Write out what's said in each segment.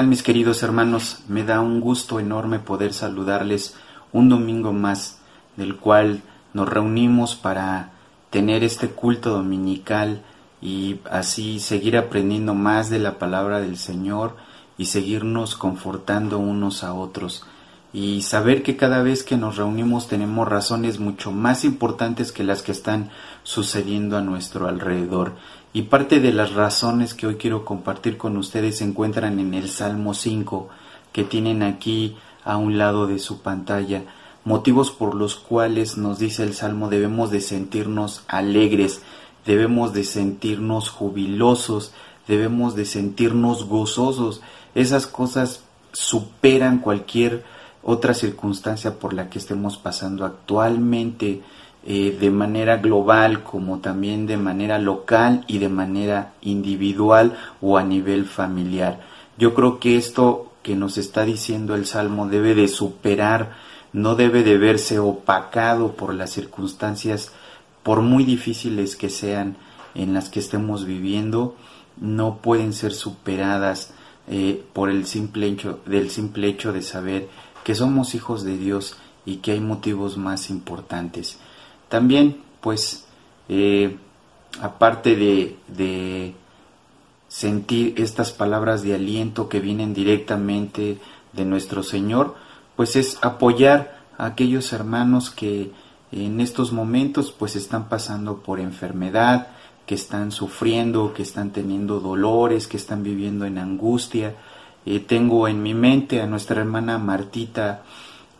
¿Qué tal mis queridos hermanos? Me da un gusto enorme poder saludarles un domingo más, del cual nos reunimos para tener este culto dominical y así seguir aprendiendo más de la palabra del Señor y seguirnos confortando unos a otros y saber que cada vez que nos reunimos tenemos razones mucho más importantes que las que están sucediendo a nuestro alrededor y parte de las razones que hoy quiero compartir con ustedes se encuentran en el Salmo 5 que tienen aquí a un lado de su pantalla, motivos por los cuales nos dice el Salmo debemos de sentirnos alegres, debemos de sentirnos jubilosos, debemos de sentirnos gozosos. Esas cosas superan cualquier otra circunstancia por la que estemos pasando actualmente eh, de manera global como también de manera local y de manera individual o a nivel familiar. Yo creo que esto que nos está diciendo el Salmo debe de superar, no debe de verse opacado por las circunstancias, por muy difíciles que sean en las que estemos viviendo, no pueden ser superadas eh, por el simple hecho, del simple hecho de saber que somos hijos de Dios y que hay motivos más importantes. También, pues, eh, aparte de, sentir estas palabras de aliento que vienen directamente de nuestro Señor, pues es apoyar a aquellos hermanos que en estos momentos pues están pasando por enfermedad, que están sufriendo, que están teniendo dolores, que están viviendo en angustia. Eh, tengo en mi mente a nuestra hermana Martita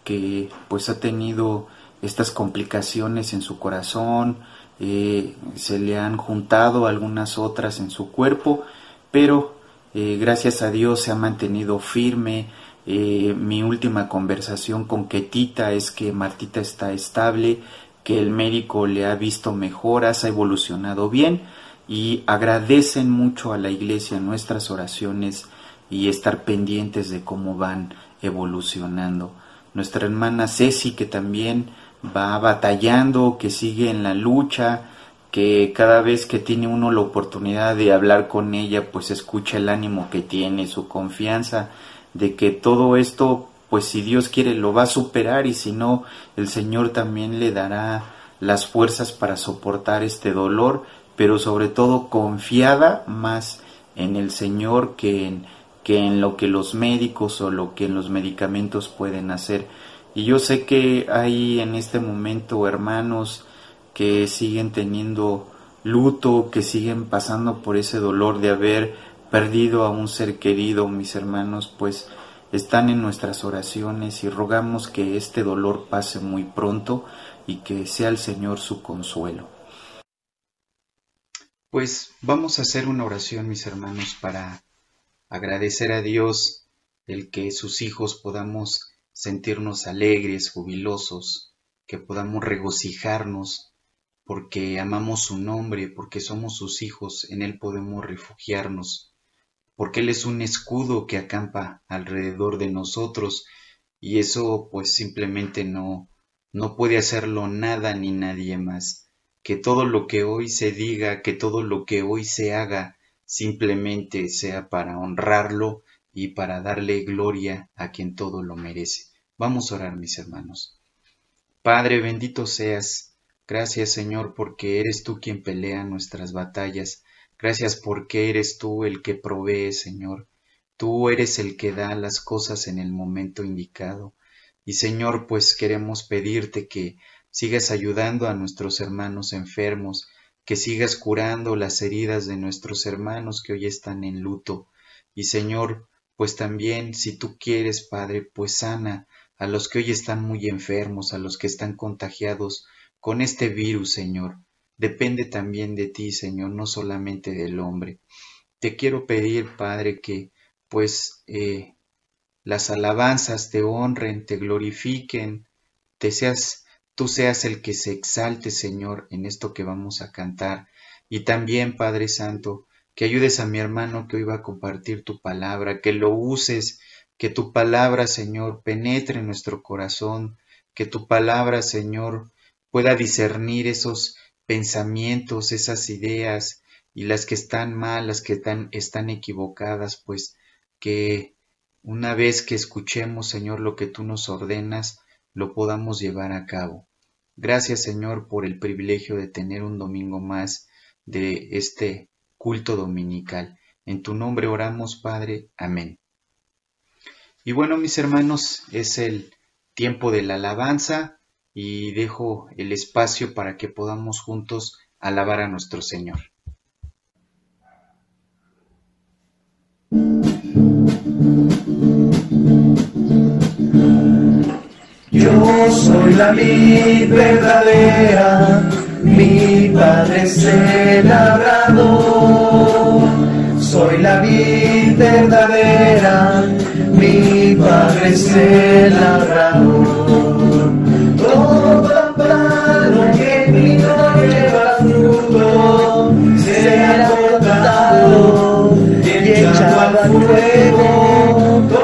que pues ha tenido estas complicaciones en su corazón, eh, se le han juntado algunas otras en su cuerpo, pero eh, gracias a Dios se ha mantenido firme. Eh, mi última conversación con Ketita es que Martita está estable, que el médico le ha visto mejoras, ha evolucionado bien y agradecen mucho a la iglesia nuestras oraciones y estar pendientes de cómo van evolucionando. Nuestra hermana Ceci, que también va batallando, que sigue en la lucha, que cada vez que tiene uno la oportunidad de hablar con ella, pues escucha el ánimo que tiene, su confianza de que todo esto, pues si Dios quiere, lo va a superar y si no, el Señor también le dará las fuerzas para soportar este dolor, pero sobre todo confiada más en el Señor que en, que en lo que los médicos o lo que los medicamentos pueden hacer. Y yo sé que hay en este momento hermanos que siguen teniendo luto, que siguen pasando por ese dolor de haber perdido a un ser querido, mis hermanos, pues están en nuestras oraciones y rogamos que este dolor pase muy pronto y que sea el Señor su consuelo. Pues vamos a hacer una oración, mis hermanos, para agradecer a Dios el que sus hijos podamos sentirnos alegres, jubilosos, que podamos regocijarnos porque amamos su nombre, porque somos sus hijos, en Él podemos refugiarnos, porque Él es un escudo que acampa alrededor de nosotros y eso pues simplemente no, no puede hacerlo nada ni nadie más. Que todo lo que hoy se diga, que todo lo que hoy se haga, simplemente sea para honrarlo y para darle gloria a quien todo lo merece. Vamos a orar, mis hermanos. Padre, bendito seas. Gracias, Señor, porque eres tú quien pelea nuestras batallas. Gracias porque eres tú el que provee, Señor. Tú eres el que da las cosas en el momento indicado. Y Señor, pues queremos pedirte que sigas ayudando a nuestros hermanos enfermos, que sigas curando las heridas de nuestros hermanos que hoy están en luto. Y Señor, pues también si tú quieres, Padre, pues sana a los que hoy están muy enfermos, a los que están contagiados con este virus, Señor. Depende también de ti, Señor, no solamente del hombre. Te quiero pedir, Padre, que pues eh, las alabanzas te honren, te glorifiquen, te seas, tú seas el que se exalte, Señor, en esto que vamos a cantar. Y también, Padre Santo, que ayudes a mi hermano que hoy va a compartir tu palabra, que lo uses que tu palabra, Señor, penetre en nuestro corazón, que tu palabra, Señor, pueda discernir esos pensamientos, esas ideas y las que están mal, las que están, están equivocadas, pues que una vez que escuchemos, Señor, lo que tú nos ordenas, lo podamos llevar a cabo. Gracias, Señor, por el privilegio de tener un domingo más de este culto dominical. En tu nombre oramos, Padre. Amén. Y bueno, mis hermanos, es el tiempo de la alabanza y dejo el espacio para que podamos juntos alabar a nuestro Señor. Yo soy la vid verdadera, mi padre es labrador. Soy la vid verdadera, mi padre es el labrador. Todo palo que mi no lleva fruto será cortado y echado al fuego.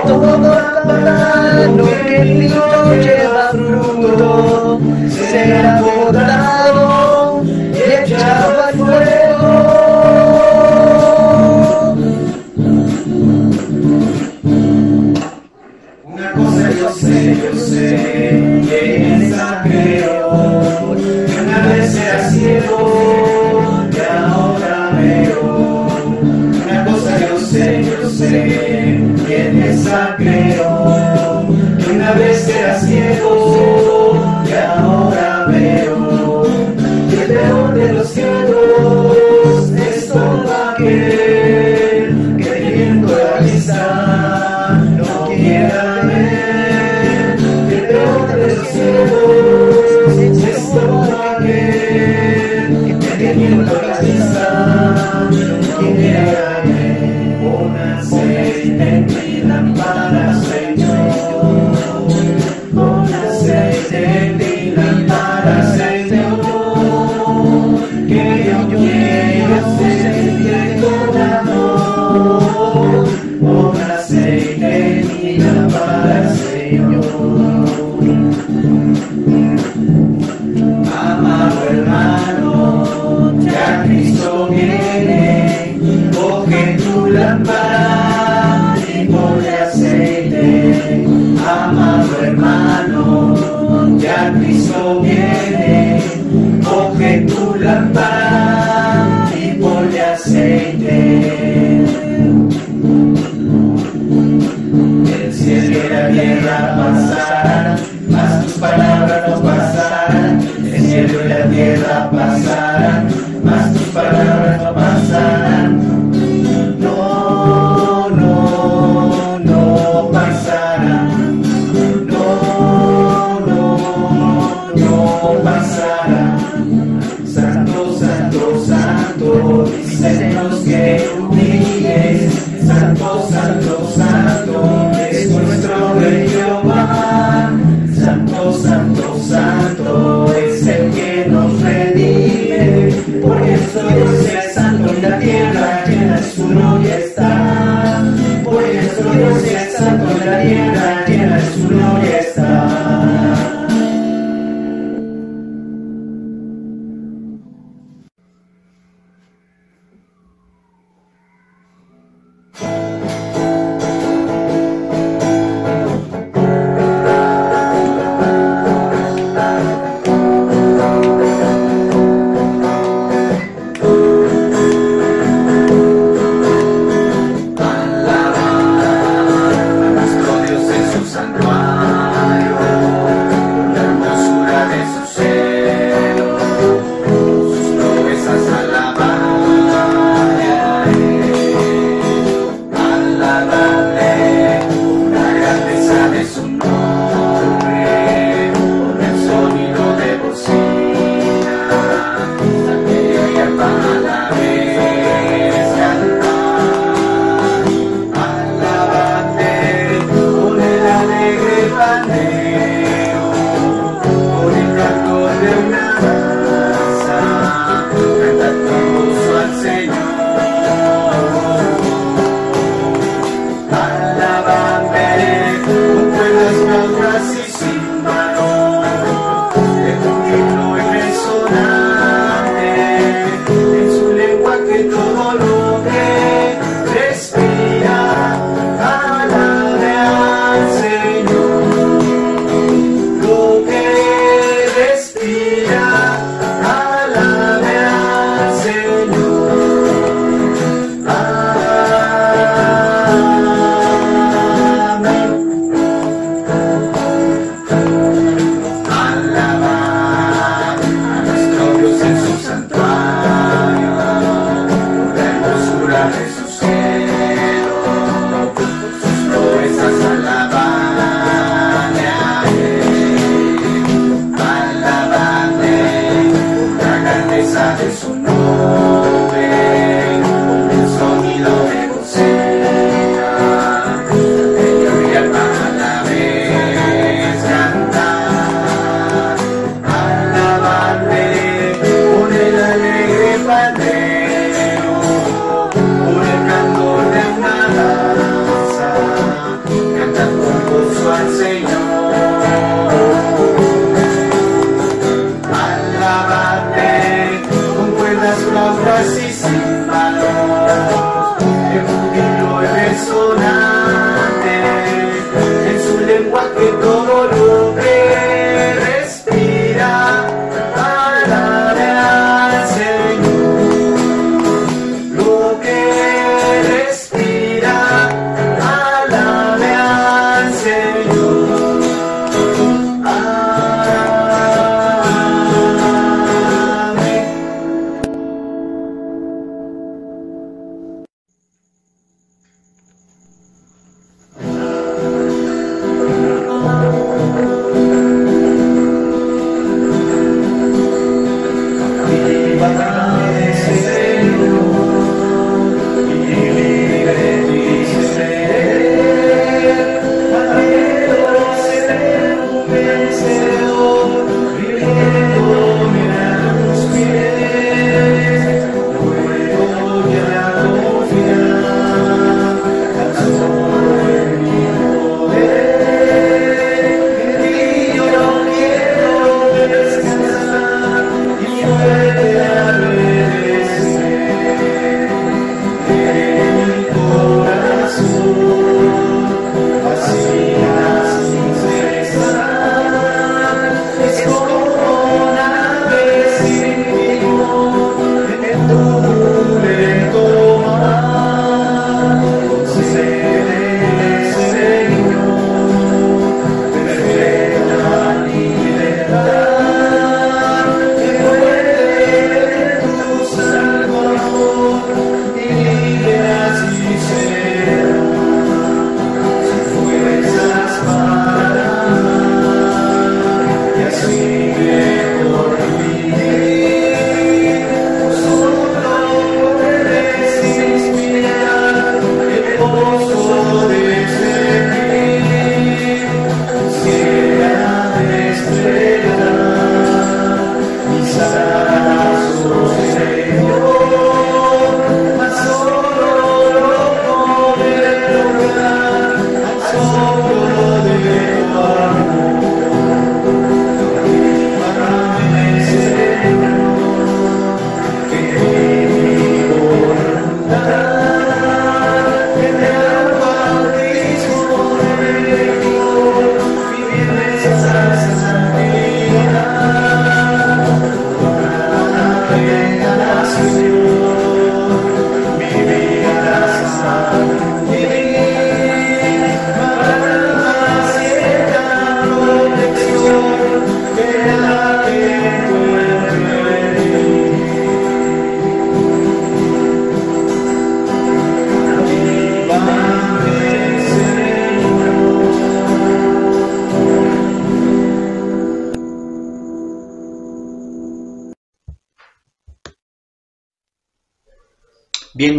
Todo palo que mi no lleva fruto será cortado tu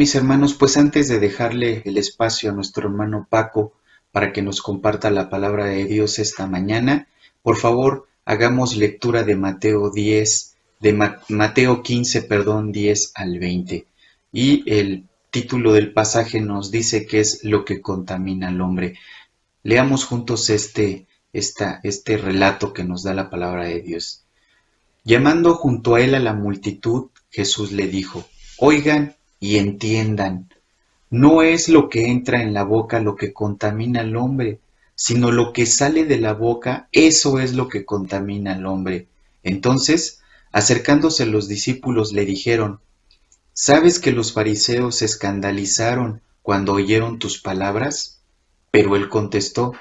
mis hermanos, pues antes de dejarle el espacio a nuestro hermano Paco para que nos comparta la palabra de Dios esta mañana, por favor, hagamos lectura de Mateo 10, de Mateo 15, perdón, 10 al 20. Y el título del pasaje nos dice que es lo que contamina al hombre. Leamos juntos este, esta, este relato que nos da la palabra de Dios. Llamando junto a él a la multitud, Jesús le dijo, Oigan, y entiendan, no es lo que entra en la boca lo que contamina al hombre, sino lo que sale de la boca, eso es lo que contamina al hombre. Entonces, acercándose los discípulos le dijeron, ¿sabes que los fariseos se escandalizaron cuando oyeron tus palabras? Pero él contestó,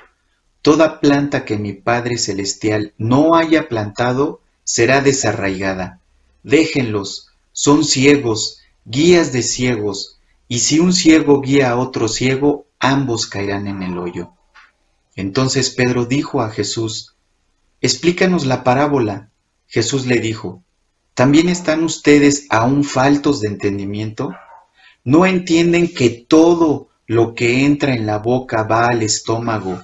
Toda planta que mi Padre Celestial no haya plantado será desarraigada. Déjenlos, son ciegos, guías de ciegos, y si un ciego guía a otro ciego, ambos caerán en el hoyo. Entonces Pedro dijo a Jesús, Explícanos la parábola. Jesús le dijo, ¿también están ustedes aún faltos de entendimiento? ¿No entienden que todo lo que entra en la boca va al estómago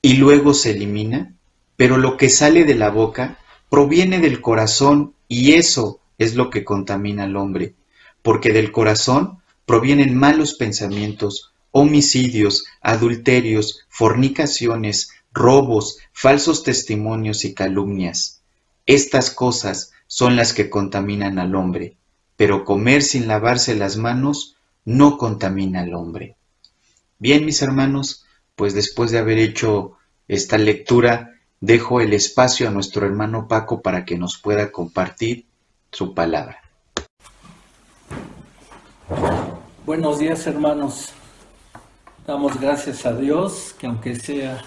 y luego se elimina? Pero lo que sale de la boca proviene del corazón y eso es lo que contamina al hombre, porque del corazón provienen malos pensamientos, homicidios, adulterios, fornicaciones, robos, falsos testimonios y calumnias. Estas cosas son las que contaminan al hombre, pero comer sin lavarse las manos no contamina al hombre. Bien, mis hermanos, pues después de haber hecho esta lectura, dejo el espacio a nuestro hermano Paco para que nos pueda compartir su palabra. Buenos días hermanos. Damos gracias a Dios que aunque sea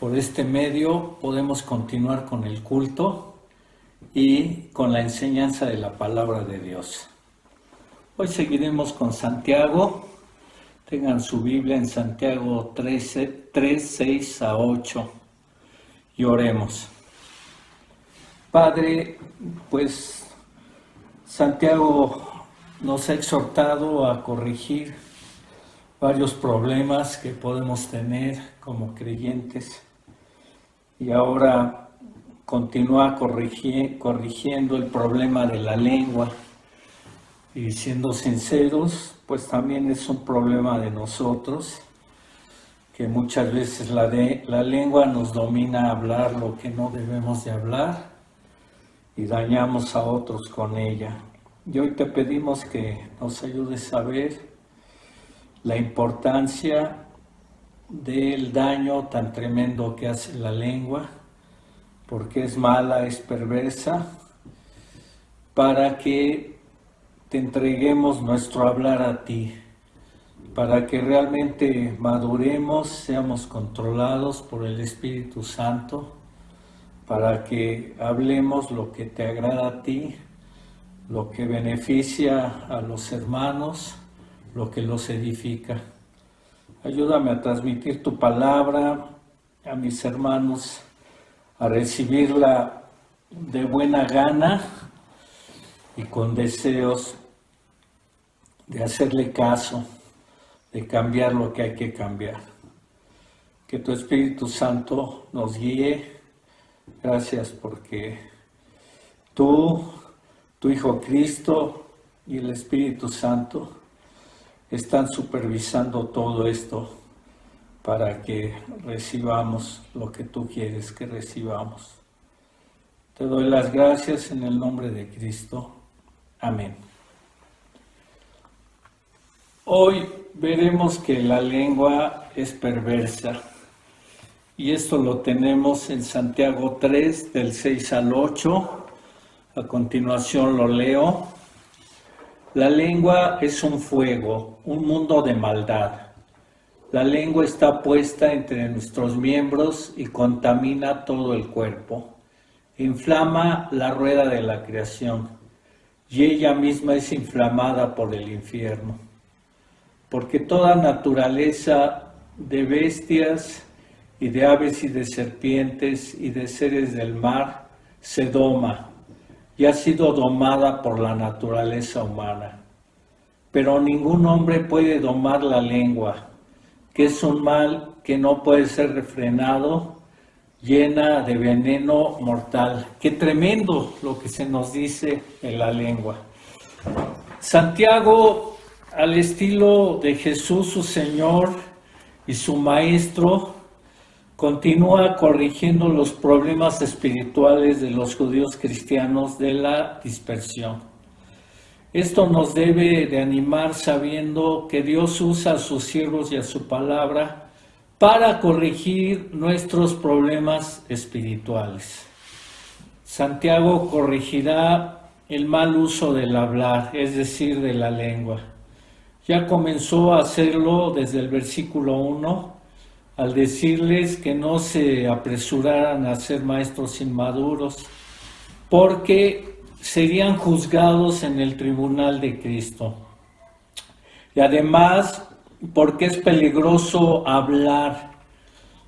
por este medio podemos continuar con el culto y con la enseñanza de la palabra de Dios. Hoy seguiremos con Santiago. Tengan su Biblia en Santiago 13, 3, 6 a 8 y oremos. Padre, pues Santiago nos ha exhortado a corregir varios problemas que podemos tener como creyentes y ahora continúa corrigiendo el problema de la lengua y siendo sinceros, pues también es un problema de nosotros, que muchas veces la, de, la lengua nos domina hablar lo que no debemos de hablar y dañamos a otros con ella. Y hoy te pedimos que nos ayudes a ver la importancia del daño tan tremendo que hace la lengua, porque es mala, es perversa, para que te entreguemos nuestro hablar a ti, para que realmente maduremos, seamos controlados por el Espíritu Santo, para que hablemos lo que te agrada a ti, lo que beneficia a los hermanos, lo que los edifica. Ayúdame a transmitir tu palabra a mis hermanos, a recibirla de buena gana y con deseos de hacerle caso, de cambiar lo que hay que cambiar. Que tu Espíritu Santo nos guíe. Gracias porque tú tu Hijo Cristo y el Espíritu Santo están supervisando todo esto para que recibamos lo que tú quieres que recibamos. Te doy las gracias en el nombre de Cristo. Amén. Hoy veremos que la lengua es perversa y esto lo tenemos en Santiago 3 del 6 al 8 a continuación lo leo. La lengua es un fuego, un mundo de maldad. La lengua está puesta entre nuestros miembros y contamina todo el cuerpo. Inflama la rueda de la creación y ella misma es inflamada por el infierno. Porque toda naturaleza de bestias y de aves y de serpientes y de seres del mar se doma y ha sido domada por la naturaleza humana. Pero ningún hombre puede domar la lengua, que es un mal que no puede ser refrenado, llena de veneno mortal. Qué tremendo lo que se nos dice en la lengua. Santiago, al estilo de Jesús su Señor y su Maestro, continúa corrigiendo los problemas espirituales de los judíos cristianos de la dispersión. Esto nos debe de animar sabiendo que Dios usa a sus siervos y a su palabra para corregir nuestros problemas espirituales. Santiago corregirá el mal uso del hablar, es decir, de la lengua. Ya comenzó a hacerlo desde el versículo 1 al decirles que no se apresuraran a ser maestros inmaduros, porque serían juzgados en el tribunal de Cristo. Y además, porque es peligroso hablar,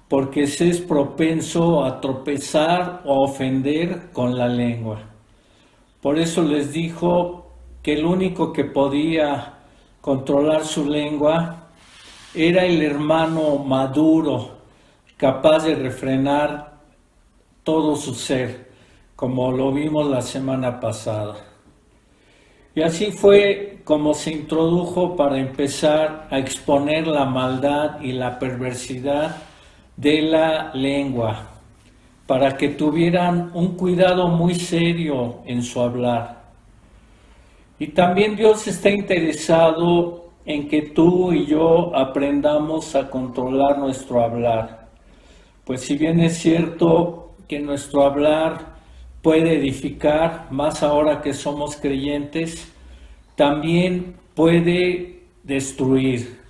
porque se es propenso a tropezar o ofender con la lengua. Por eso les dijo que el único que podía controlar su lengua era el hermano maduro, capaz de refrenar todo su ser, como lo vimos la semana pasada. Y así fue como se introdujo para empezar a exponer la maldad y la perversidad de la lengua, para que tuvieran un cuidado muy serio en su hablar. Y también Dios está interesado en que tú y yo aprendamos a controlar nuestro hablar. Pues si bien es cierto que nuestro hablar puede edificar, más ahora que somos creyentes, también puede destruir.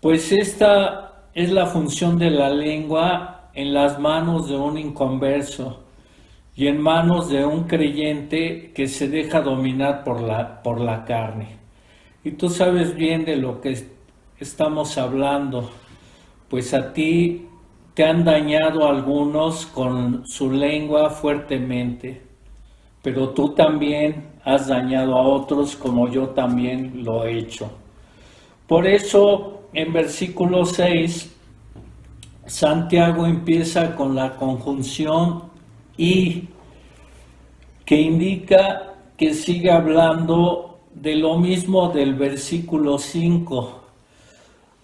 Pues esta es la función de la lengua en las manos de un inconverso y en manos de un creyente que se deja dominar por la, por la carne. Y tú sabes bien de lo que estamos hablando, pues a ti te han dañado algunos con su lengua fuertemente, pero tú también has dañado a otros como yo también lo he hecho. Por eso en versículo 6, Santiago empieza con la conjunción y que indica que sigue hablando de lo mismo del versículo 5,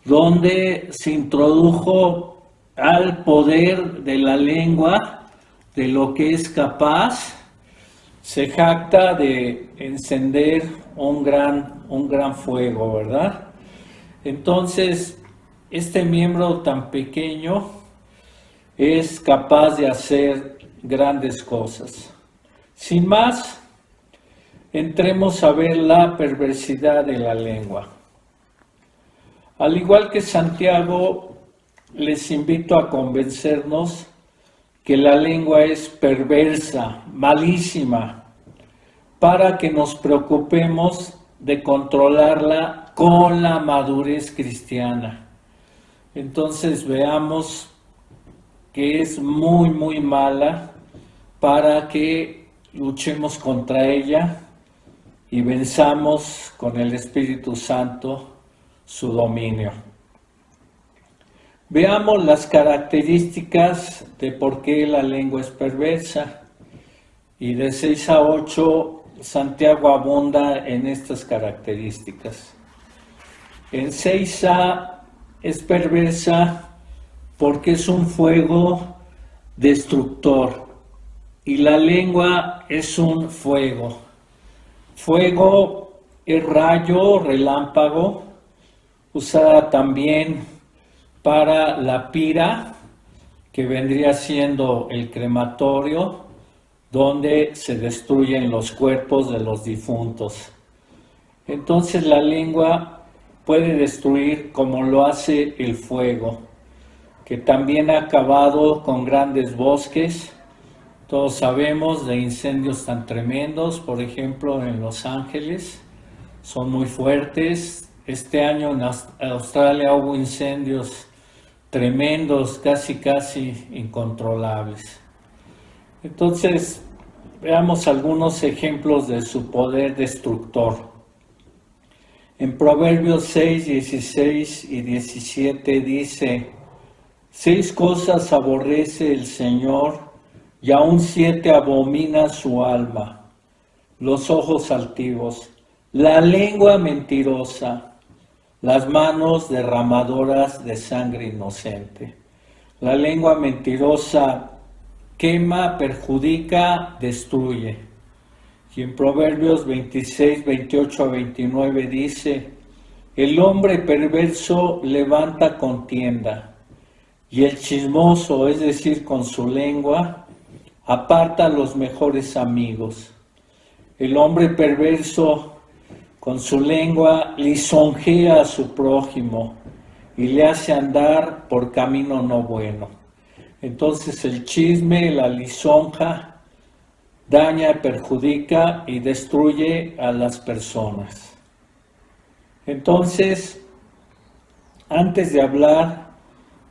donde se introdujo al poder de la lengua, de lo que es capaz, se jacta de encender un gran, un gran fuego, ¿verdad? Entonces, este miembro tan pequeño es capaz de hacer grandes cosas. Sin más, entremos a ver la perversidad de la lengua. Al igual que Santiago les invito a convencernos que la lengua es perversa, malísima, para que nos preocupemos de controlarla con la madurez cristiana. Entonces veamos que es muy, muy mala para que luchemos contra ella y venzamos con el Espíritu Santo su dominio. Veamos las características de por qué la lengua es perversa. Y de 6 a 8, Santiago abunda en estas características. En 6a es perversa porque es un fuego destructor y la lengua es un fuego. Fuego es rayo, relámpago, usada también para la pira, que vendría siendo el crematorio, donde se destruyen los cuerpos de los difuntos. Entonces la lengua puede destruir como lo hace el fuego, que también ha acabado con grandes bosques. Todos sabemos de incendios tan tremendos, por ejemplo en Los Ángeles, son muy fuertes. Este año en Australia hubo incendios tremendos, casi, casi incontrolables. Entonces, veamos algunos ejemplos de su poder destructor. En Proverbios 6, 16 y 17 dice, seis cosas aborrece el Señor y aún siete abomina su alma, los ojos altivos, la lengua mentirosa, las manos derramadoras de sangre inocente. La lengua mentirosa quema, perjudica, destruye. Y en Proverbios 26, 28 a 29 dice, el hombre perverso levanta contienda y el chismoso, es decir, con su lengua, aparta los mejores amigos. El hombre perverso con su lengua lisonjea a su prójimo y le hace andar por camino no bueno. Entonces el chisme, la lisonja, daña, perjudica y destruye a las personas. Entonces, antes de hablar,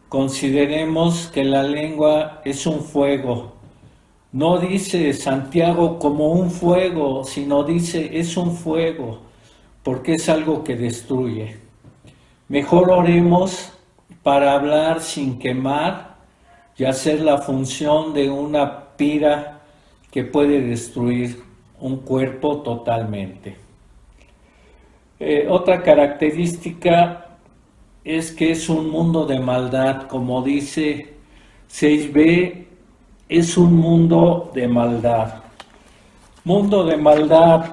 consideremos que la lengua es un fuego. No dice Santiago como un fuego, sino dice es un fuego, porque es algo que destruye. Mejor oremos para hablar sin quemar y hacer la función de una pira que puede destruir un cuerpo totalmente. Eh, otra característica es que es un mundo de maldad, como dice 6b, es un mundo de maldad. Mundo de maldad,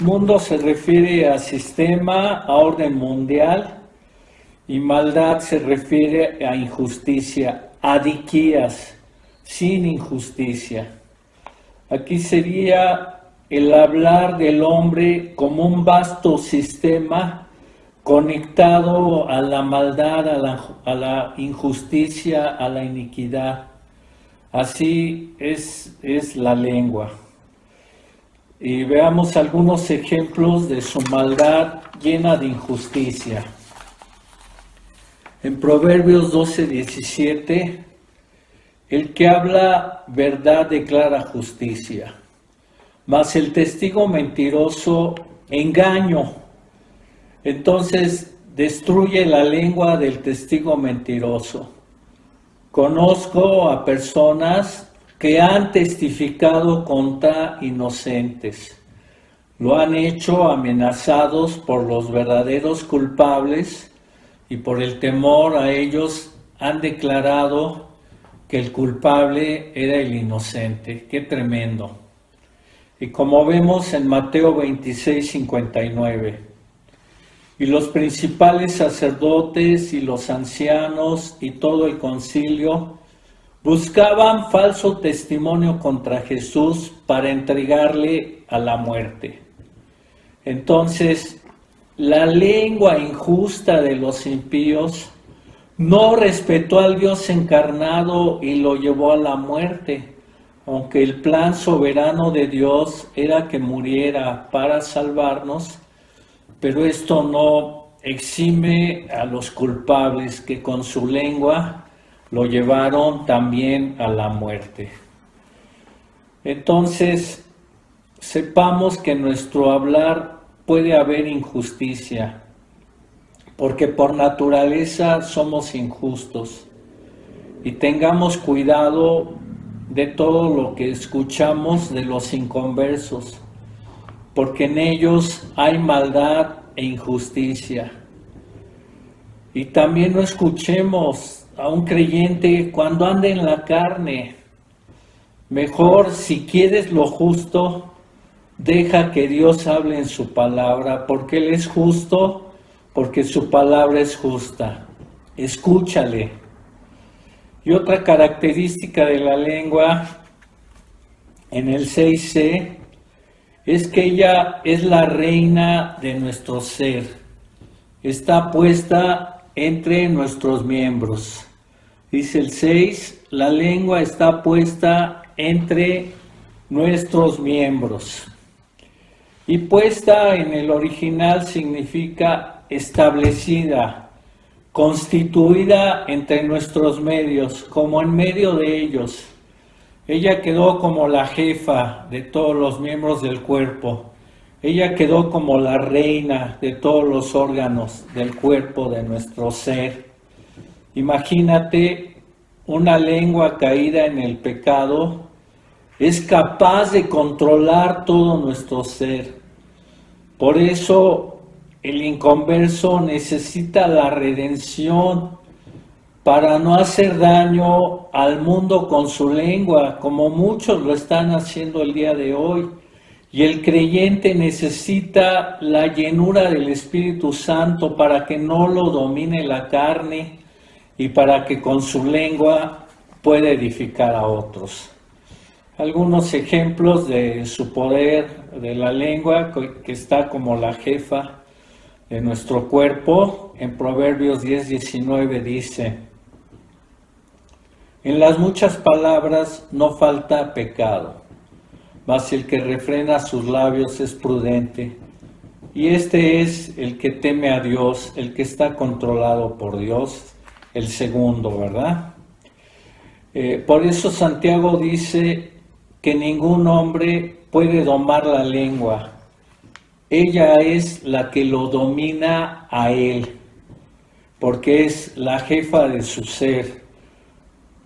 mundo se refiere a sistema, a orden mundial, y maldad se refiere a injusticia, a diquías, sin injusticia. Aquí sería el hablar del hombre como un vasto sistema conectado a la maldad, a la, injusticia, a la iniquidad. Así es, es la lengua. Y veamos algunos ejemplos de su maldad llena de injusticia. En Proverbios 12, 17, el que habla verdad declara justicia mas el testigo mentiroso engaño. Entonces destruye la lengua del testigo mentiroso. Conozco a personas que han testificado contra inocentes. Lo han hecho amenazados por los verdaderos culpables y por el temor a ellos han declarado que el culpable era el inocente. Qué tremendo. Y como vemos en Mateo 26, 59, y los principales sacerdotes y los ancianos y todo el concilio buscaban falso testimonio contra Jesús para entregarle a la muerte. Entonces, la lengua injusta de los impíos no respetó al Dios encarnado y lo llevó a la muerte aunque el plan soberano de Dios era que muriera para salvarnos, pero esto no exime a los culpables que con su lengua lo llevaron también a la muerte. Entonces, sepamos que en nuestro hablar puede haber injusticia, porque por naturaleza somos injustos. Y tengamos cuidado de todo lo que escuchamos de los inconversos, porque en ellos hay maldad e injusticia. Y también no escuchemos a un creyente cuando ande en la carne. Mejor, si quieres lo justo, deja que Dios hable en su palabra, porque Él es justo, porque su palabra es justa. Escúchale. Y otra característica de la lengua en el 6c es que ella es la reina de nuestro ser. Está puesta entre nuestros miembros. Dice el 6, la lengua está puesta entre nuestros miembros. Y puesta en el original significa establecida, constituida entre nuestros medios, como en medio de ellos. Ella quedó como la jefa de todos los miembros del cuerpo. Ella quedó como la reina de todos los órganos del cuerpo de nuestro ser. Imagínate una lengua caída en el pecado es capaz de controlar todo nuestro ser. Por eso el inconverso necesita la redención para no hacer daño al mundo con su lengua, como muchos lo están haciendo el día de hoy. Y el creyente necesita la llenura del Espíritu Santo para que no lo domine la carne y para que con su lengua pueda edificar a otros. Algunos ejemplos de su poder de la lengua, que está como la jefa de nuestro cuerpo, en Proverbios 10, 19 dice, en las muchas palabras no falta pecado, mas el que refrena sus labios es prudente, Y este es el que teme a Dios, el que está controlado por Dios, el segundo, ¿verdad? Eh, por eso Santiago dice que ningún hombre puede domar la lengua. Ella es la que lo domina a él, porque es la jefa de su ser,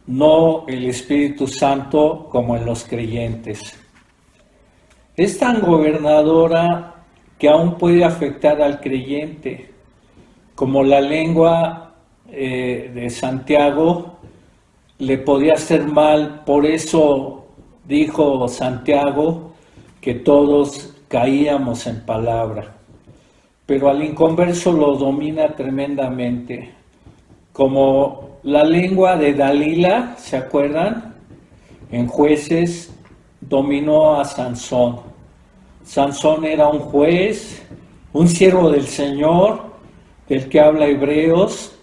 no el Espíritu Santo como en los creyentes. Es tan gobernadora que aún puede afectar al creyente, como la lengua eh, de Santiago le podía hacer mal, por eso dijo Santiago que todos caíamos en palabra, pero al inconverso lo domina tremendamente, como la lengua de Dalila, ¿se acuerdan? En jueces dominó a Sansón. Sansón era un juez, un siervo del Señor, del que habla hebreos,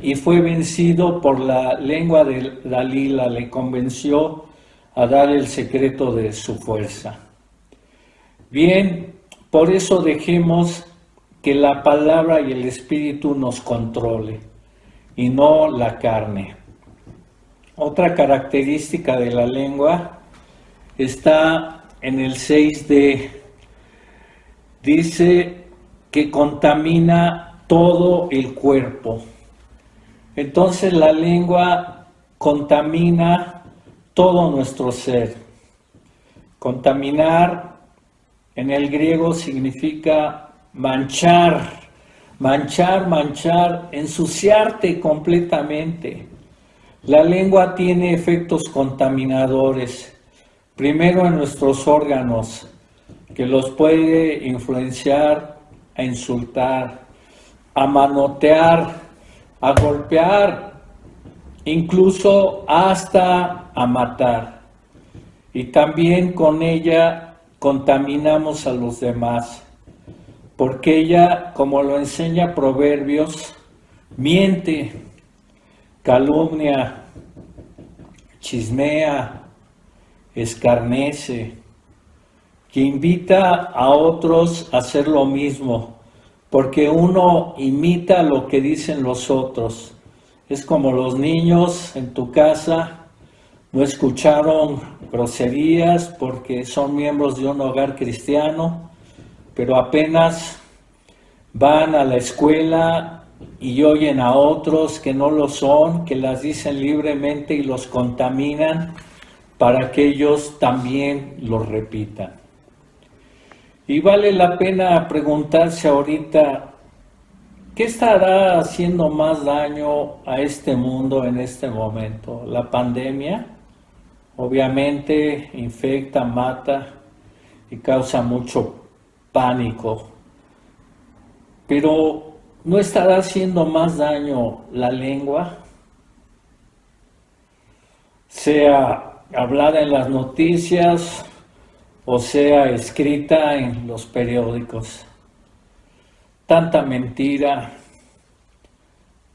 y fue vencido por la lengua de Dalila, le convenció a dar el secreto de su fuerza. Bien, por eso dejemos que la palabra y el espíritu nos controle y no la carne. Otra característica de la lengua está en el 6D. Dice que contamina todo el cuerpo. Entonces la lengua contamina todo nuestro ser. Contaminar en el griego significa manchar, manchar, manchar, ensuciarte completamente. La lengua tiene efectos contaminadores, primero en nuestros órganos, que los puede influenciar a insultar, a manotear, a golpear, incluso hasta a matar. Y también con ella contaminamos a los demás, porque ella, como lo enseña Proverbios, miente, calumnia, chismea, escarnece, que invita a otros a hacer lo mismo, porque uno imita lo que dicen los otros. Es como los niños en tu casa no escucharon groserías porque son miembros de un hogar cristiano, pero apenas van a la escuela y oyen a otros que no lo son, que las dicen libremente y los contaminan para que ellos también lo repitan. Y vale la pena preguntarse ahorita, ¿qué estará haciendo más daño a este mundo en este momento? ¿La pandemia? Obviamente infecta, mata y causa mucho pánico. Pero ¿no estará haciendo más daño la lengua? Sea hablada en las noticias o sea escrita en los periódicos. Tanta mentira,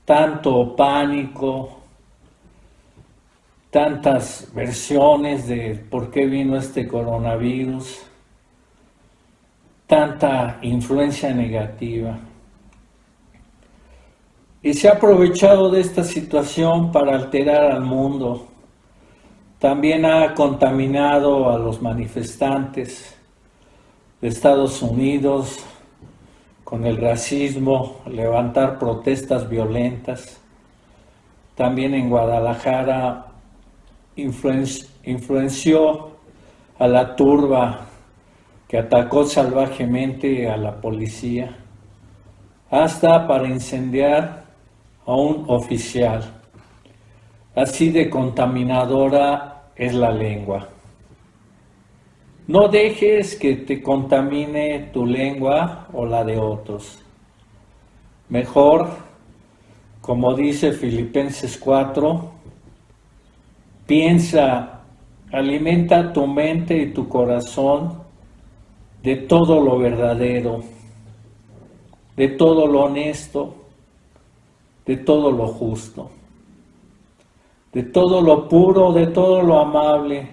tanto pánico, tantas versiones de por qué vino este coronavirus, tanta influencia negativa. Y se ha aprovechado de esta situación para alterar al mundo también ha contaminado a los manifestantes de Estados Unidos con el racismo, levantar protestas violentas. También en Guadalajara influenció a la turba que atacó salvajemente a la policía, hasta para incendiar a un oficial. Así de contaminadora es la lengua. No dejes que te contamine tu lengua o la de otros. Mejor, como dice Filipenses 4, piensa, alimenta tu mente y tu corazón de todo lo verdadero, de todo lo honesto, de todo lo justo de todo lo puro, de todo lo amable,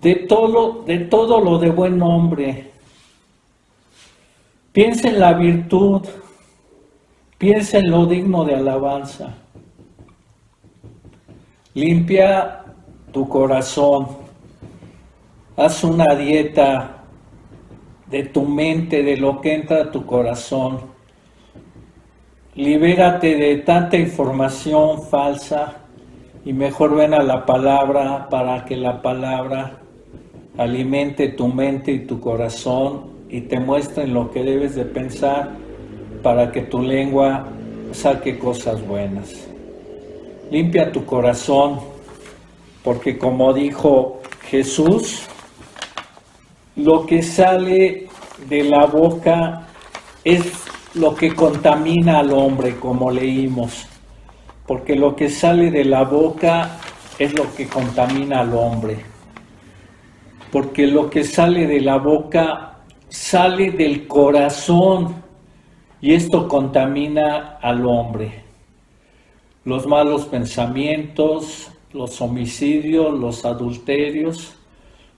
de todo, de todo lo de buen nombre. Piensa en la virtud, piensa en lo digno de alabanza. Limpia tu corazón, haz una dieta de tu mente, de lo que entra a tu corazón. Libérate de tanta información falsa y mejor ven a la palabra para que la palabra alimente tu mente y tu corazón y te muestre lo que debes de pensar para que tu lengua saque cosas buenas. Limpia tu corazón porque como dijo Jesús, lo que sale de la boca es lo que contamina al hombre, como leímos porque lo que sale de la boca es lo que contamina al hombre, porque lo que sale de la boca sale del corazón y esto contamina al hombre. Los malos pensamientos, los homicidios, los adulterios,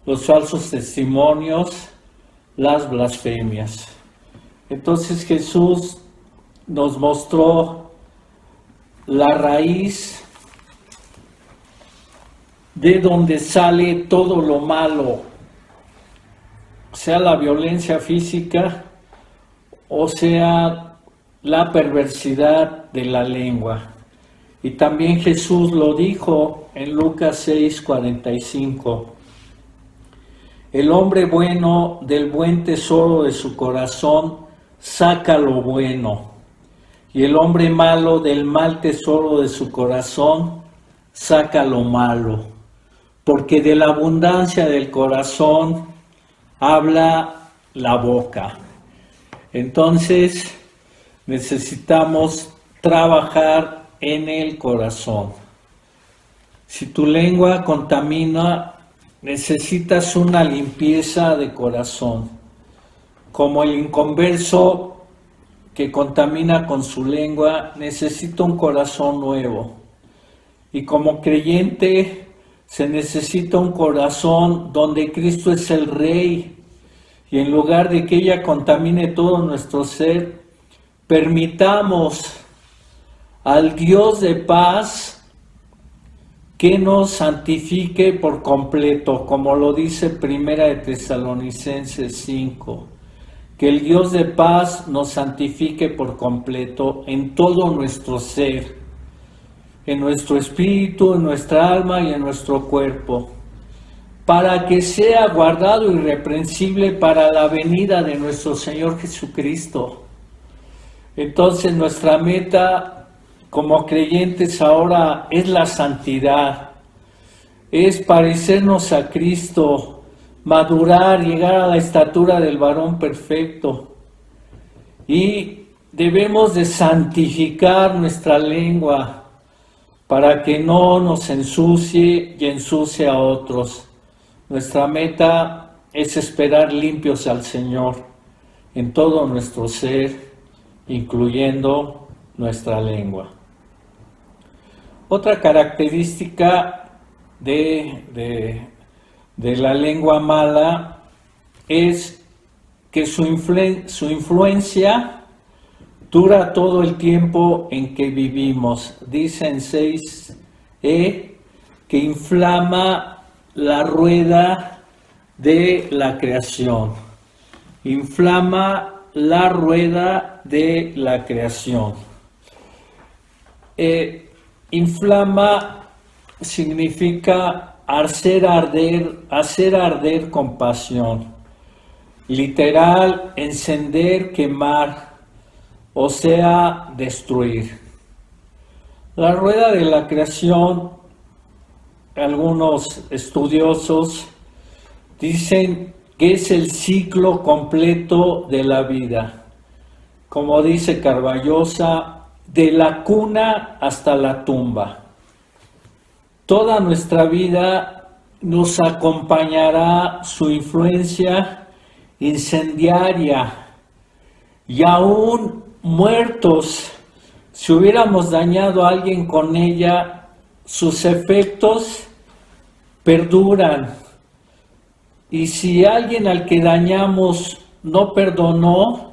los falsos testimonios, las blasfemias. Entonces Jesús nos mostró la raíz de donde sale todo lo malo, sea la violencia física o sea la perversidad de la lengua. Y también Jesús lo dijo en Lucas 6, 45. El hombre bueno del buen tesoro de su corazón saca lo bueno y el hombre malo del mal tesoro de su corazón saca lo malo, porque de la abundancia del corazón habla la boca. Entonces necesitamos trabajar en el corazón. Si tu lengua contamina, necesitas una limpieza de corazón. Como el inconverso que contamina con su lengua, necesita un corazón nuevo. Y como creyente se necesita un corazón donde Cristo es el Rey. Y en lugar de que ella contamine todo nuestro ser, permitamos al Dios de paz que nos santifique por completo, como lo dice Primera de Tesalonicenses 5 que el Dios de paz nos santifique por completo en todo nuestro ser, en nuestro espíritu, en nuestra alma y en nuestro cuerpo, para que sea guardado irreprensible para la venida de nuestro Señor Jesucristo. Entonces nuestra meta como creyentes ahora es la santidad, es parecernos a Cristo, madurar, llegar a la estatura del varón perfecto. Y debemos de santificar nuestra lengua para que no nos ensucie y ensucie a otros. Nuestra meta es esperar limpios al Señor en todo nuestro ser, incluyendo nuestra lengua. Otra característica de, de la lengua mala es que su, influencia dura todo el tiempo en que vivimos. Dice en 6e que inflama la rueda de la creación. Inflama la rueda de la creación. Eh, inflama significa hacer arder, hacer arder con pasión. Literal, encender, quemar, o sea, destruir. La rueda de la creación, algunos estudiosos dicen que es el ciclo completo de la vida. Como dice Carballosa, de la cuna hasta la tumba. Toda nuestra vida nos acompañará su influencia incendiaria y aún muertos, si hubiéramos dañado a alguien con ella, sus efectos perduran. Y si alguien al que dañamos no perdonó,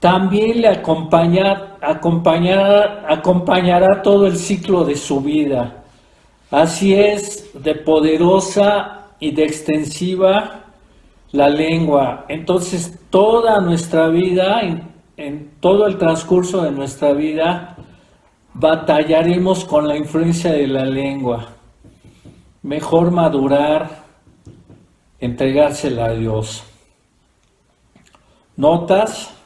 también le acompaña, acompañará, acompañará todo el ciclo de su vida. Así es de poderosa y de extensiva la lengua. Entonces, toda nuestra vida, en, todo el transcurso de nuestra vida, batallaremos con la influencia de la lengua. Mejor madurar, entregársela a Dios. ¿Notas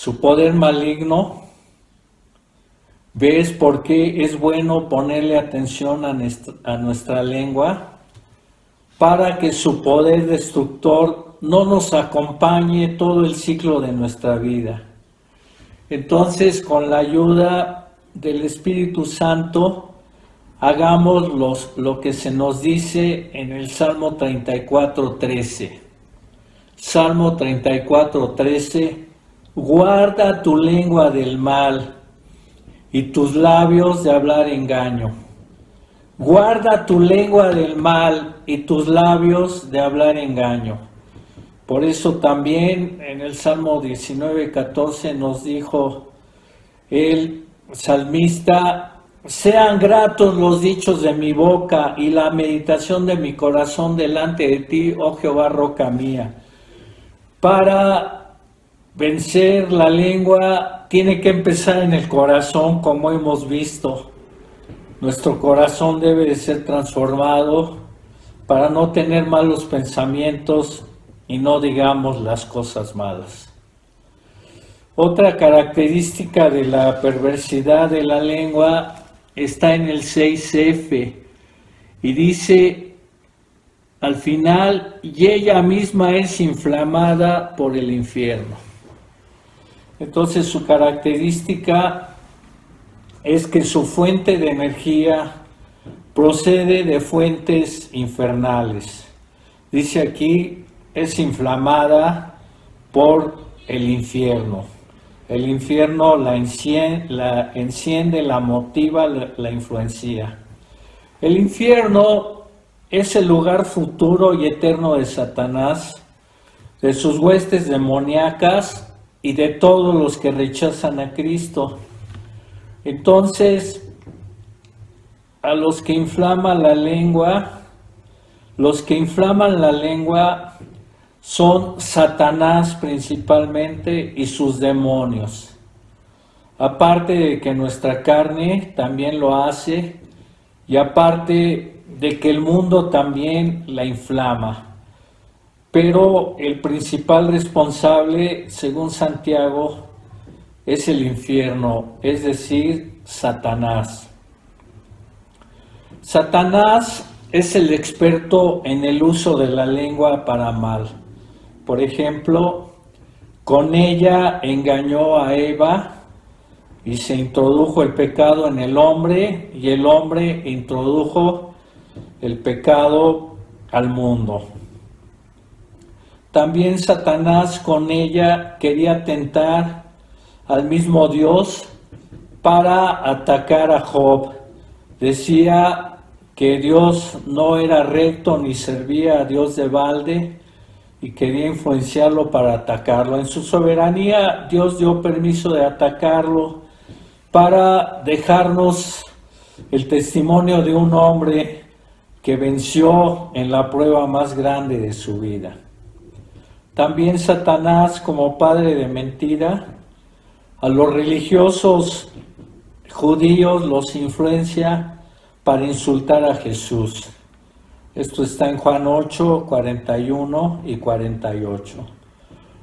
su poder maligno? ¿Ves por qué es bueno ponerle atención a nuestra lengua? para que su poder destructor no nos acompañe todo el ciclo de nuestra vida. Entonces, con la ayuda del Espíritu Santo, hagamos lo que se nos dice en el Salmo 34, 13. Salmo 34, 13. Guarda tu lengua del mal y tus labios de hablar engaño Guarda tu lengua del mal y tus labios de hablar engaño. Por eso también en el Salmo 19, 14 nos dijo el salmista, sean gratos los dichos de mi boca y la meditación de mi corazón delante de ti, oh Jehová, roca mía. Para vencer la lengua tiene que empezar en el corazón, como hemos visto. Nuestro corazón debe de ser transformado para no tener malos pensamientos y no digamos las cosas malas. Otra característica de la perversidad de la lengua está en el 6F y dice al final, y ella misma es inflamada por el infierno. Entonces su característica es que su fuente de energía procede de fuentes infernales. Dice aquí, es inflamada por el infierno. El infierno la enciende, la, motiva, la, la influencia. El infierno es el lugar futuro y eterno de Satanás, de sus huestes demoníacas y de todos los que rechazan a Cristo. Entonces, a los que inflaman la lengua, los que inflaman la lengua son Satanás principalmente y sus demonios. Aparte de que nuestra carne también lo hace y aparte de que el mundo también la inflama. Pero el principal responsable, según Santiago, es el infierno, es decir, Satanás. Satanás es el experto en el uso de la lengua para mal. Por ejemplo, con ella engañó a Eva y se introdujo el pecado en el hombre y el hombre introdujo el pecado al mundo. También Satanás con ella quería tentar al mismo Dios para atacar a Job. Decía que Dios no era recto ni servía a Dios de balde y quería influenciarlo para atacarlo. En su soberanía Dios dio permiso de atacarlo para dejarnos el testimonio de un hombre que venció en la prueba más grande de su vida. También Satanás como padre de mentira a los religiosos judíos los influencia para insultar a Jesús. Esto está en Juan 8, 41 y 48.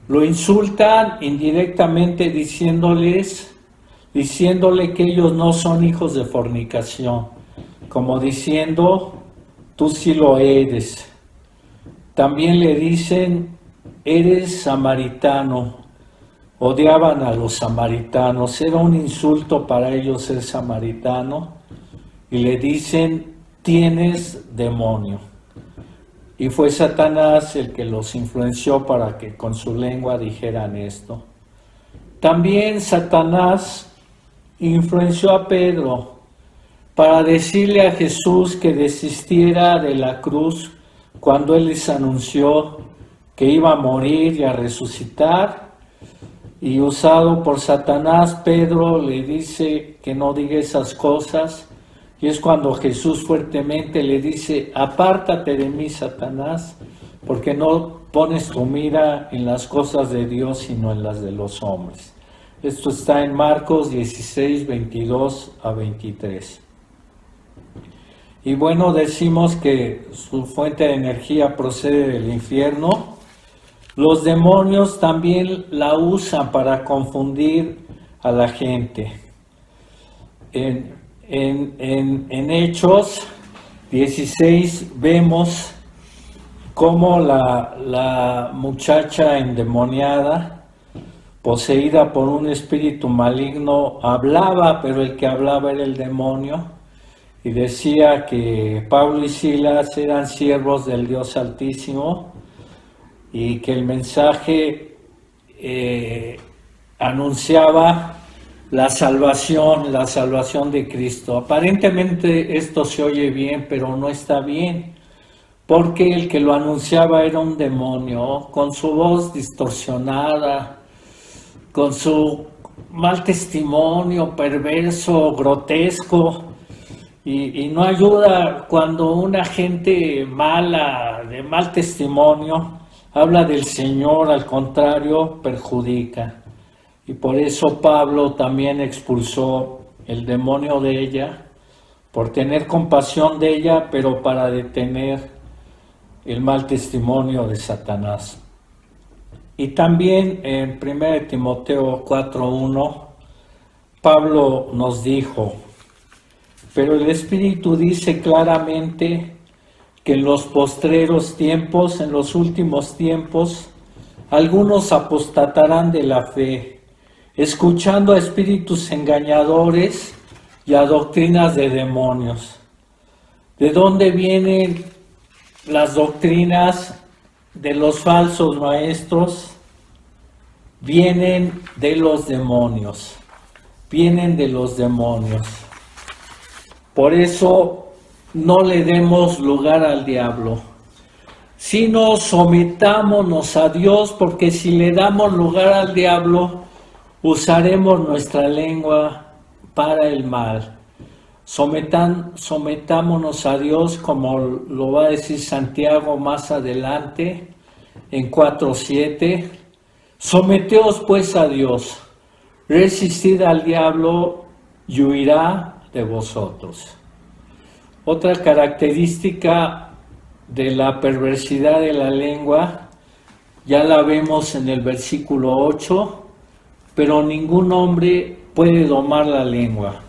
Lo insultan indirectamente diciéndoles, diciéndole que ellos no son hijos de fornicación, como diciendo, tú sí lo eres. También le dicen, eres samaritano, odiaban a los samaritanos, era un insulto para ellos ser samaritano, y le dicen, tienes demonio. Y fue Satanás el que los influenció para que con su lengua dijeran esto. También Satanás influenció a Pedro para decirle a Jesús que desistiera de la cruz cuando él les anunció que iba a morir y a resucitar y usado por Satanás, Pedro le dice que no diga esas cosas. Y es cuando Jesús fuertemente le dice, apártate de mí, Satanás, porque no pones tu mira en las cosas de Dios, sino en las de los hombres. Esto está en Marcos 16, 22 a 23. Y bueno, decimos que su fuente de energía procede del infierno los demonios también la usan para confundir a la gente. En, Hechos 16 vemos cómo la, la muchacha endemoniada, poseída por un espíritu maligno, hablaba, pero el que hablaba era el demonio, y decía que Pablo y Silas eran siervos del Dios Altísimo, y que el mensaje eh, anunciaba la salvación, la salvación de Cristo. Aparentemente esto se oye bien, pero no está bien, porque el que lo anunciaba era un demonio, con su voz distorsionada, con su mal testimonio, perverso, grotesco, y, y no ayuda cuando una gente mala, de mal testimonio, habla del Señor, al contrario, perjudica. Y por eso Pablo también expulsó el demonio de ella, por tener compasión de ella, pero para detener el mal testimonio de Satanás. Y también en 1 Timoteo 4.1, Pablo nos dijo, pero el Espíritu dice claramente, que en los postreros tiempos, en los últimos tiempos, algunos apostatarán de la fe, escuchando a espíritus engañadores y a doctrinas de demonios. ¿De dónde vienen las doctrinas de los falsos maestros? Vienen de los demonios, vienen de los demonios. Por eso no le demos lugar al diablo, sino sometámonos a Dios, porque si le damos lugar al diablo, usaremos nuestra lengua para el mal. Sometan, sometámonos a Dios, como lo va a decir Santiago más adelante, en 4.7. Someteos pues a Dios, resistid al diablo y huirá de vosotros. Otra característica de la perversidad de la lengua, ya la vemos en el versículo 8, pero ningún hombre puede domar la lengua.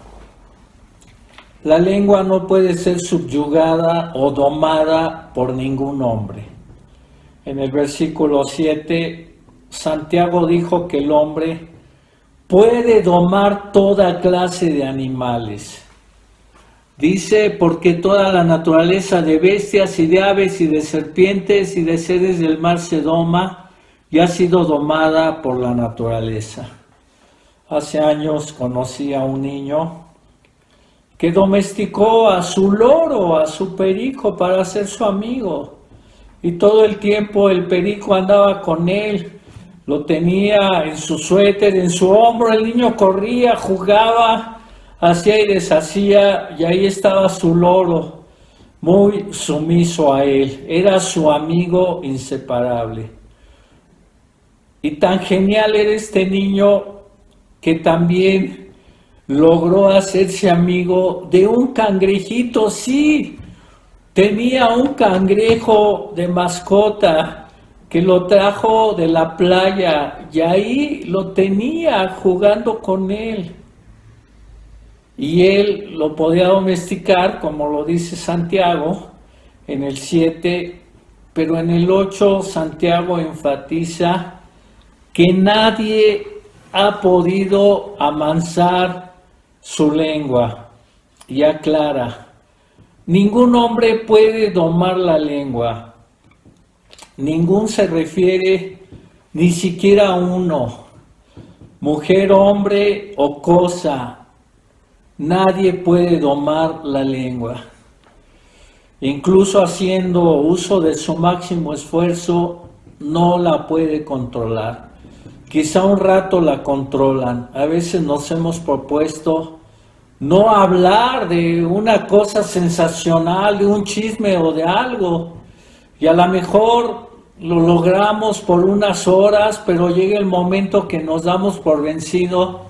La lengua no puede ser subyugada o domada por ningún hombre. En el versículo 7, Santiago dijo que el hombre puede domar toda clase de animales Dice, porque toda la naturaleza de bestias y de aves y de serpientes y de seres del mar se doma y ha sido domada por la naturaleza. Hace años conocí a un niño que domesticó a su loro, a su perico para ser su amigo. Y todo el tiempo el perico andaba con él, lo tenía en su suéter, en su hombro, el niño corría, jugaba hacía y deshacía, y ahí estaba su loro, muy sumiso a él, era su amigo inseparable. Y tan genial era este niño que también logró hacerse amigo de un cangrejito, sí, tenía un cangrejo de mascota que lo trajo de la playa y ahí lo tenía jugando con él y él lo podía domesticar, como lo dice Santiago en el 7, pero en el 8 Santiago enfatiza que nadie ha podido amansar su lengua y aclara, ningún hombre puede domar la lengua, ningún se refiere ni siquiera a uno, mujer, hombre o cosa, Nadie puede domar la lengua. Incluso haciendo uso de su máximo esfuerzo, no la puede controlar. quizá un rato la controlan. A veces nos hemos propuesto no hablar de una cosa sensacional, de un chisme o de algo. Y a lo mejor lo logramos por unas horas, pero llega el momento que nos damos por vencido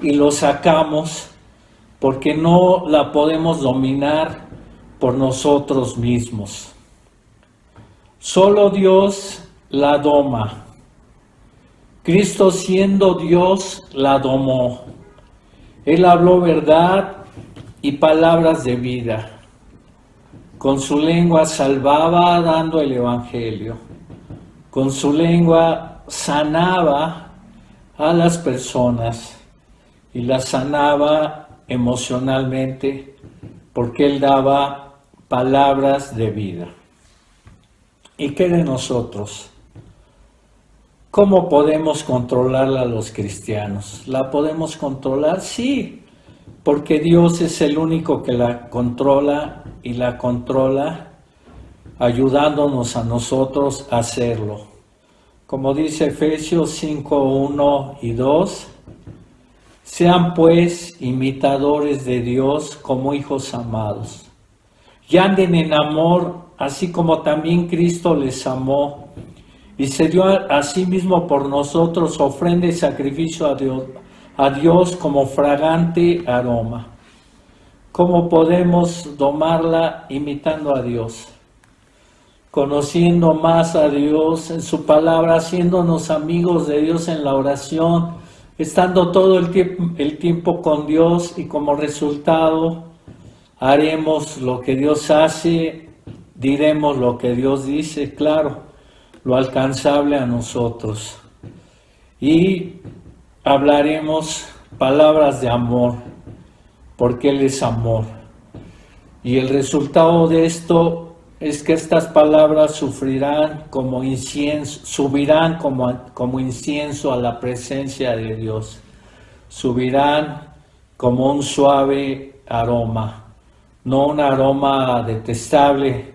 y lo sacamos porque no la podemos dominar por nosotros mismos. Solo Dios la doma. Cristo siendo Dios la domó. Él habló verdad y palabras de vida. Con su lengua salvaba dando el Evangelio. Con su lengua sanaba a las personas y las sanaba emocionalmente porque Él daba palabras de vida. ¿Y qué de nosotros? ¿Cómo podemos controlarla a los cristianos? ¿La podemos controlar? Sí, porque Dios es el único que la controla y la controla ayudándonos a nosotros a hacerlo. Como dice Efesios 5, 1 y 2, sean pues imitadores de Dios como hijos amados y anden en amor, así como también Cristo les amó y se dio a sí mismo por nosotros ofrenda y sacrificio a Dios, a Dios como fragante aroma. ¿Cómo podemos domarla imitando a Dios? Conociendo más a Dios en su palabra, haciéndonos amigos de Dios en la oración, estando todo el tiempo, con Dios y como resultado haremos lo que Dios hace, diremos lo que Dios dice, claro lo alcanzable a nosotros. Y hablaremos palabras de amor, porque Él es amor. Y el resultado de esto es que estas palabras sufrirán como incienso, subirán como, como incienso a la presencia de Dios. Subirán como un suave aroma, no un aroma detestable,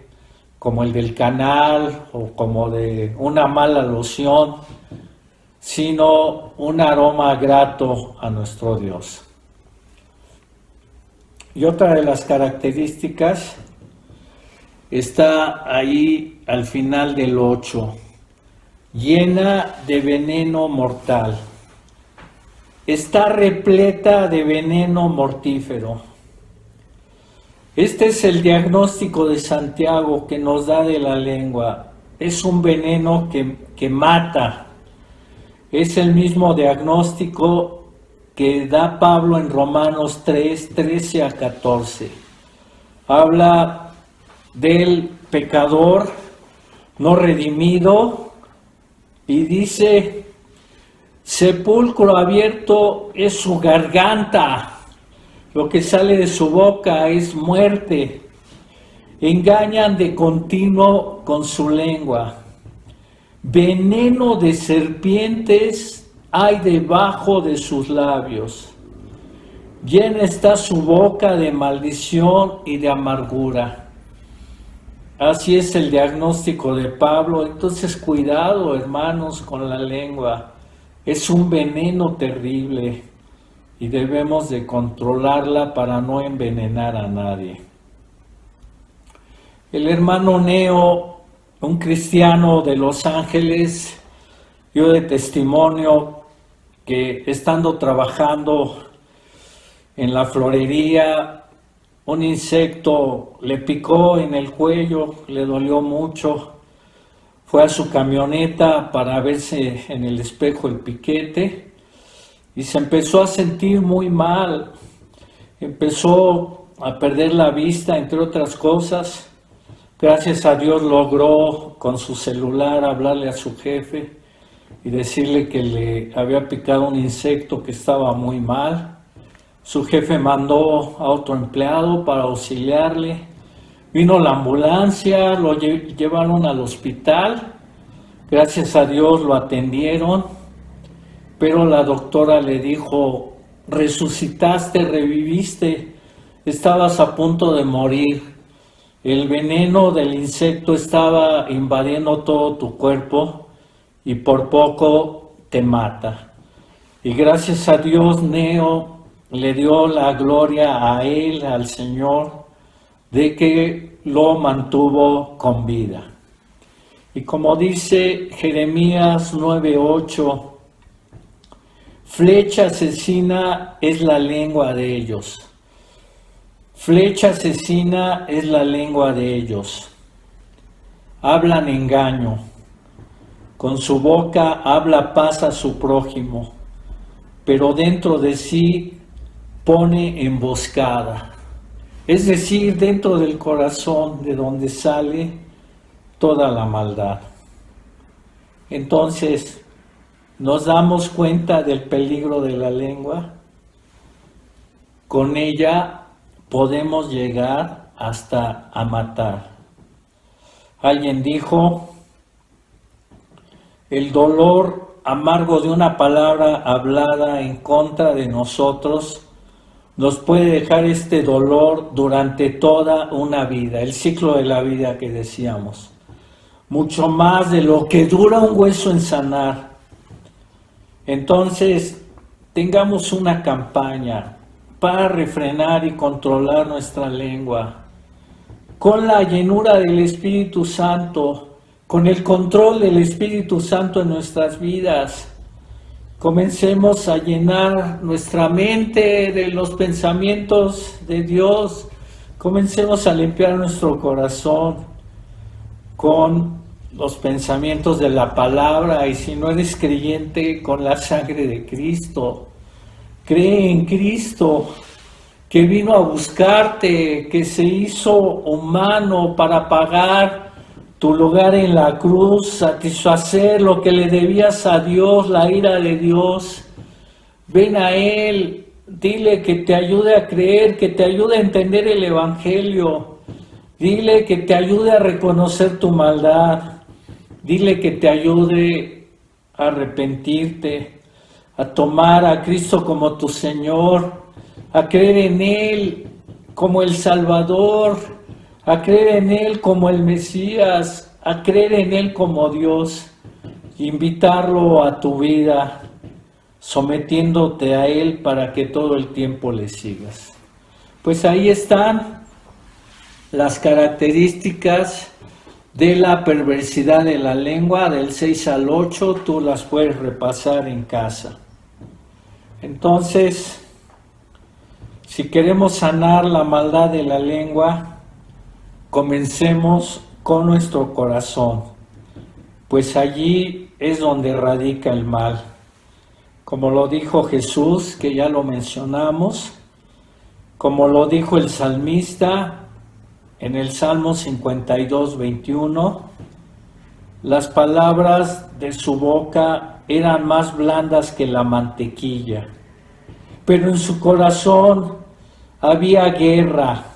como el del canal o como de una mala loción, sino un aroma grato a nuestro Dios. Y otra de las características está ahí al final del 8, llena de veneno mortal. Está repleta de veneno mortífero. Este es el diagnóstico de Santiago que nos da de la lengua. Es un veneno que, mata. Es el mismo diagnóstico que da Pablo en Romanos 3, 13 a 14. Habla del pecador no redimido y dice, sepulcro abierto es su garganta lo que sale de su boca es muerte. Engañan de continuo con su lengua. Veneno de serpientes hay debajo de sus labios. Llena está su boca de maldición y de amargura. Así es el diagnóstico de Pablo. Entonces cuidado, hermanos, con la lengua. Es un veneno terrible y debemos de controlarla para no envenenar a nadie. El hermano Neo, un cristiano de Los Ángeles, dio de testimonio que estando trabajando en la florería, un insecto le picó en el cuello, le dolió mucho, fue a su camioneta para verse en el espejo el piquete y se empezó a sentir muy mal, empezó a perder la vista, entre otras cosas. Gracias a Dios logró con su celular hablarle a su jefe y decirle que le había picado un insecto que estaba muy mal. Su jefe mandó a otro empleado para auxiliarle. Vino la ambulancia, lo llevaron al hospital. Gracias a Dios lo atendieron pero la doctora le dijo, resucitaste, reviviste, estabas a punto de morir. El veneno del insecto estaba invadiendo todo tu cuerpo y por poco te mata. Y gracias a Dios, Neo le dio la gloria a él, al Señor, de que lo mantuvo con vida. Y como dice Jeremías 9:8, flecha asesina es la lengua de ellos. Flecha asesina es la lengua de ellos. Hablan engaño. Con su boca habla paz a su prójimo, pero dentro de sí pone emboscada. Es decir, dentro del corazón de donde sale toda la maldad. Entonces, nos damos cuenta del peligro de la lengua. Con ella podemos llegar hasta a matar. Alguien dijo, el dolor amargo de una palabra hablada en contra de nosotros nos puede dejar este dolor durante toda una vida, el ciclo de la vida que decíamos mucho más de lo que dura un hueso en sanar. Entonces, tengamos una campaña para refrenar y controlar nuestra lengua, con la llenura del Espíritu Santo, con el control del Espíritu Santo en nuestras vidas. Comencemos a llenar nuestra mente de los pensamientos de Dios. Comencemos a limpiar nuestro corazón con los pensamientos de la palabra y si no eres creyente con la sangre de Cristo. Cree en Cristo que vino a buscarte, que se hizo humano para pagar tu lugar en la cruz, satisfacer lo que le debías a Dios, la ira de Dios. Ven a Él, dile que te ayude a creer, que te ayude a entender el Evangelio. Dile que te ayude a reconocer tu maldad. Dile que te ayude a arrepentirte, a tomar a Cristo como tu Señor, a creer en Él como el Salvador, a creer en Él como el Mesías, a creer en Él como Dios, invitarlo a tu vida, sometiéndote a Él para que todo el tiempo le sigas. Pues ahí están las características de la perversidad de la lengua, del 6 al 8, tú las puedes repasar en casa. Entonces, si queremos sanar la maldad de la lengua, comencemos con nuestro corazón, pues allí es donde radica el mal. Como lo dijo Jesús, que ya lo mencionamos, como lo dijo el salmista, en el Salmo 52, 21, las palabras de su boca eran más blandas que la mantequilla, pero en su corazón había guerra.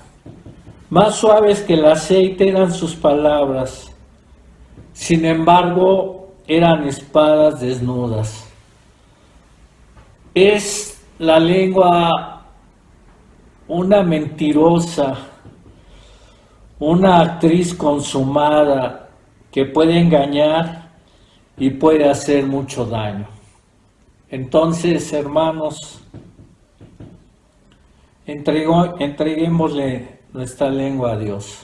Más suaves que el aceite eran sus palabras, sin embargo eran espadas desnudas. Es la lengua una mentirosa una actriz consumada que puede engañar y puede hacer mucho daño. Entonces, hermanos, entreguémosle nuestra lengua a Dios.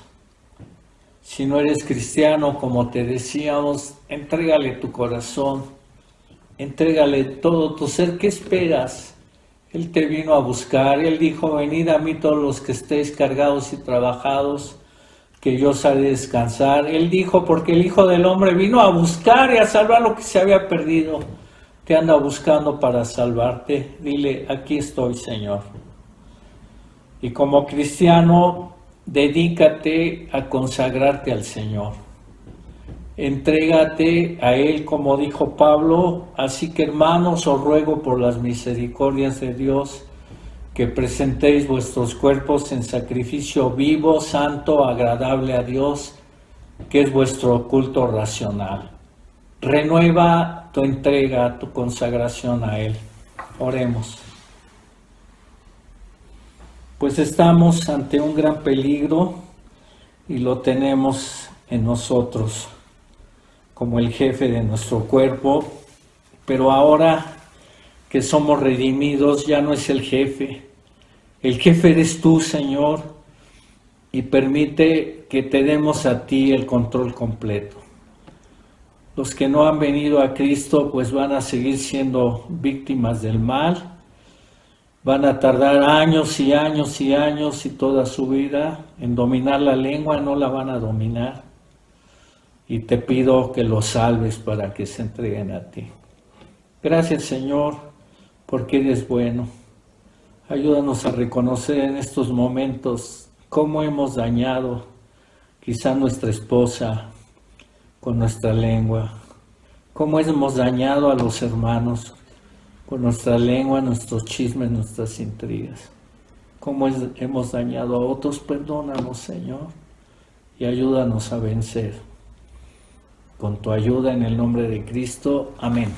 Si no eres cristiano, como te decíamos, entrégale tu corazón, entrégale todo tu ser. ¿Qué esperas? Él te vino a buscar, Él dijo, venid a mí todos los que estéis cargados y trabajados que yo salí a descansar. Él dijo, porque el Hijo del Hombre vino a buscar y a salvar lo que se había perdido. Te anda buscando para salvarte. Dile, aquí estoy, Señor. Y como cristiano, dedícate a consagrarte al Señor. Entrégate a Él, como dijo Pablo. Así que hermanos, os ruego por las misericordias de Dios que presentéis vuestros cuerpos en sacrificio vivo, santo, agradable a Dios, que es vuestro culto racional. Renueva tu entrega, tu consagración a Él. Oremos. Pues estamos ante un gran peligro y lo tenemos en nosotros como el jefe de nuestro cuerpo, pero ahora que somos redimidos ya no es el jefe. El jefe eres tú, Señor, y permite que te demos a ti el control completo. Los que no han venido a Cristo pues van a seguir siendo víctimas del mal, van a tardar años y años y años y toda su vida en dominar la lengua, no la van a dominar. Y te pido que los salves para que se entreguen a ti. Gracias Señor, porque eres bueno. Ayúdanos a reconocer en estos momentos cómo hemos dañado quizá nuestra esposa con nuestra lengua, cómo hemos dañado a los hermanos con nuestra lengua, nuestros chismes, nuestras intrigas, cómo hemos dañado a otros, perdónanos Señor y ayúdanos a vencer. Con tu ayuda en el nombre de Cristo. Amén.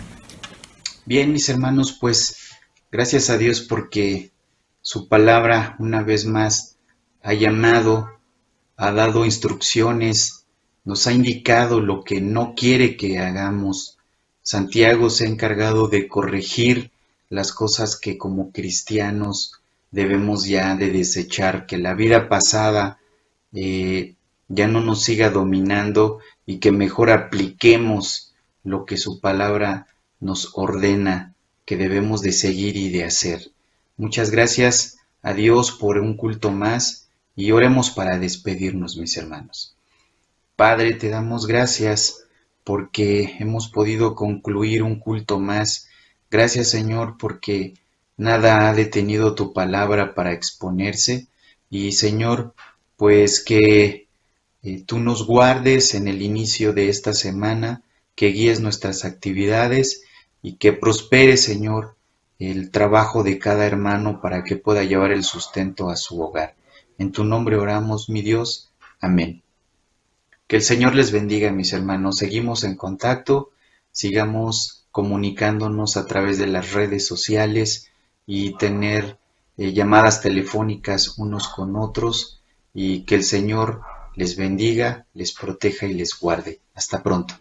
Bien, mis hermanos, pues gracias a Dios porque su palabra una vez más ha llamado, ha dado instrucciones, nos ha indicado lo que no quiere que hagamos. Santiago se ha encargado de corregir las cosas que como cristianos debemos ya de desechar, que la vida pasada eh, ya no nos siga dominando y que mejor apliquemos lo que su palabra nos ordena que debemos de seguir y de hacer. Muchas gracias a Dios por un culto más y oremos para despedirnos, mis hermanos. Padre, te damos gracias porque hemos podido concluir un culto más. Gracias, Señor, porque nada ha detenido tu palabra para exponerse. Y, Señor, pues que eh, tú nos guardes en el inicio de esta semana, que guíes nuestras actividades y que prospere, Señor, el trabajo de cada hermano para que pueda llevar el sustento a su hogar. En tu nombre oramos, mi Dios. Amén. Que el Señor les bendiga, mis hermanos. Seguimos en contacto, sigamos comunicándonos a través de las redes sociales y tener eh, llamadas telefónicas unos con otros y que el Señor les bendiga, les proteja y les guarde. Hasta pronto.